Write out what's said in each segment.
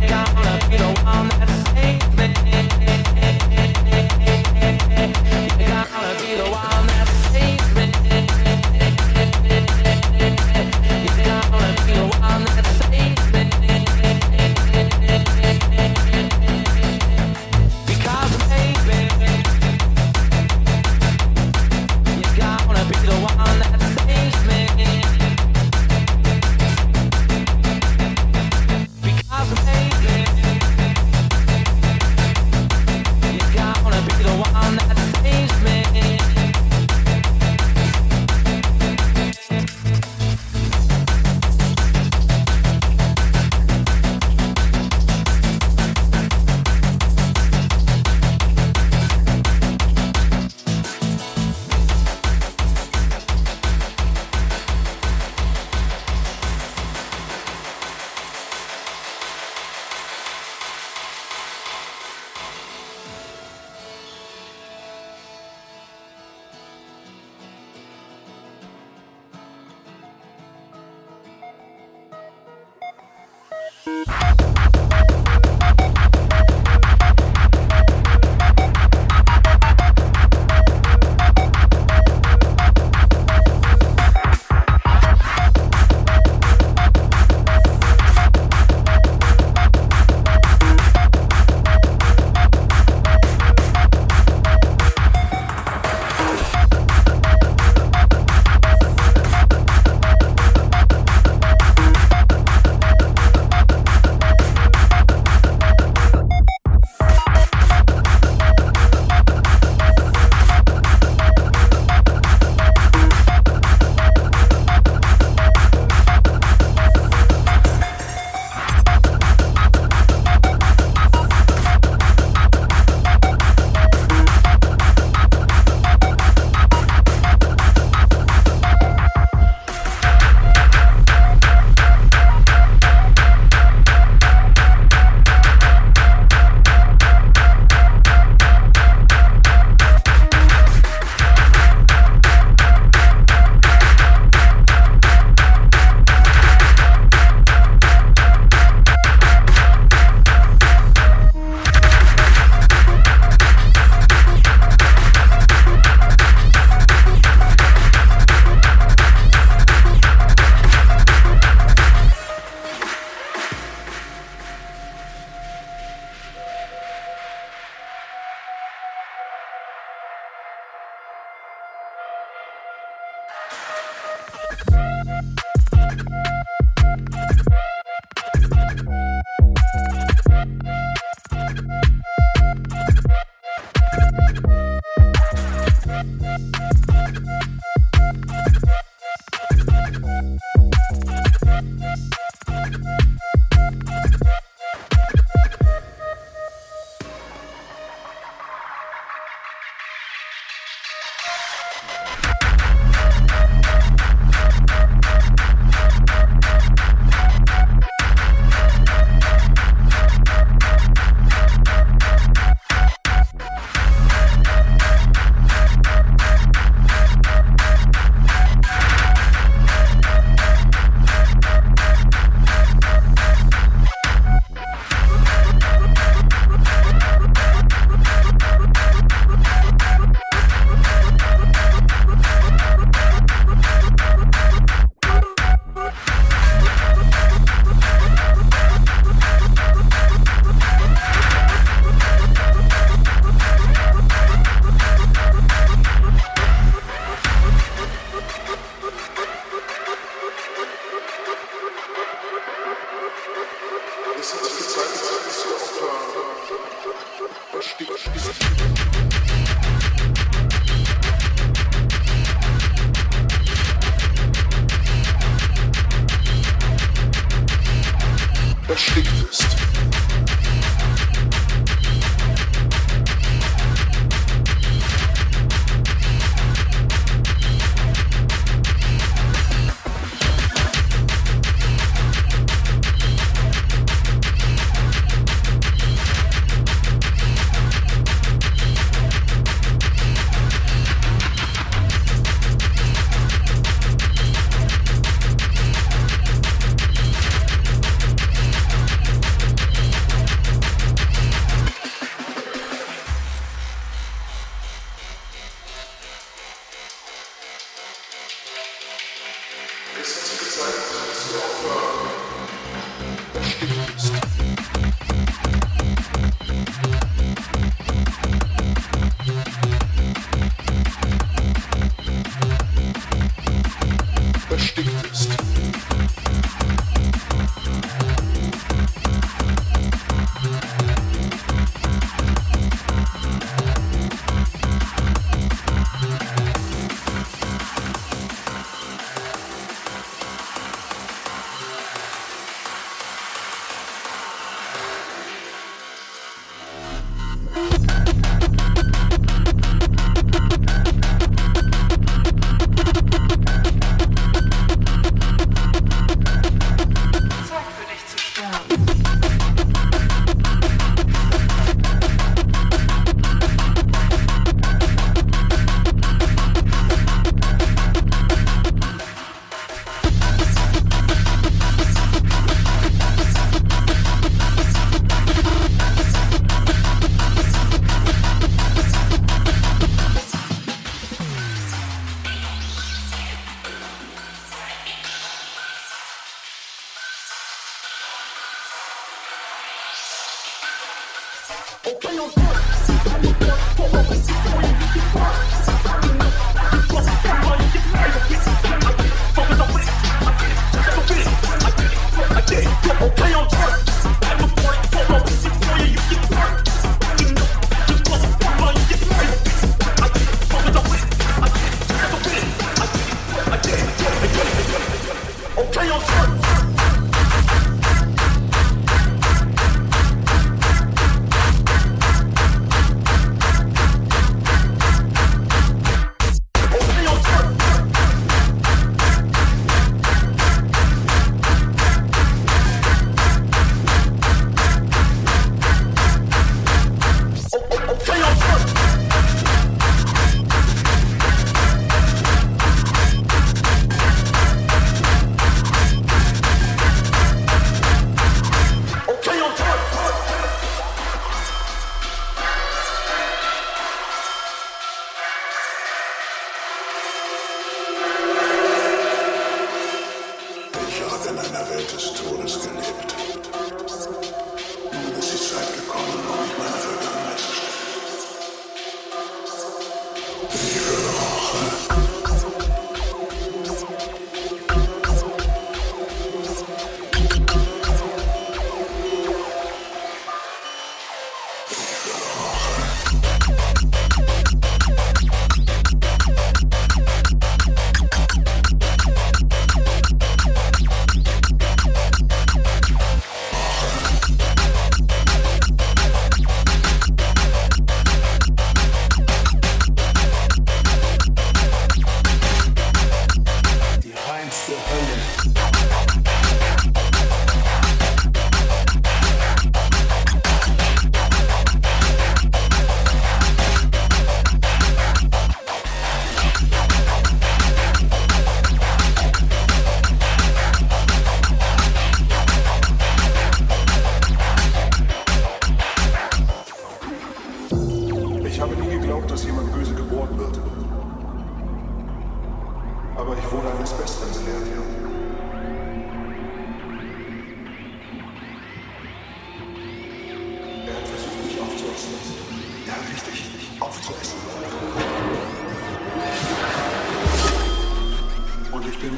You're gonna be the one that saves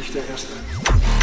nicht der Erste.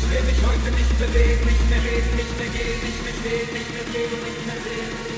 Ich will mich heute nicht bewegen, nicht mehr reden, nicht mehr gehen, nicht mehr stehen, nicht mehr gehen, nicht mehr sehen.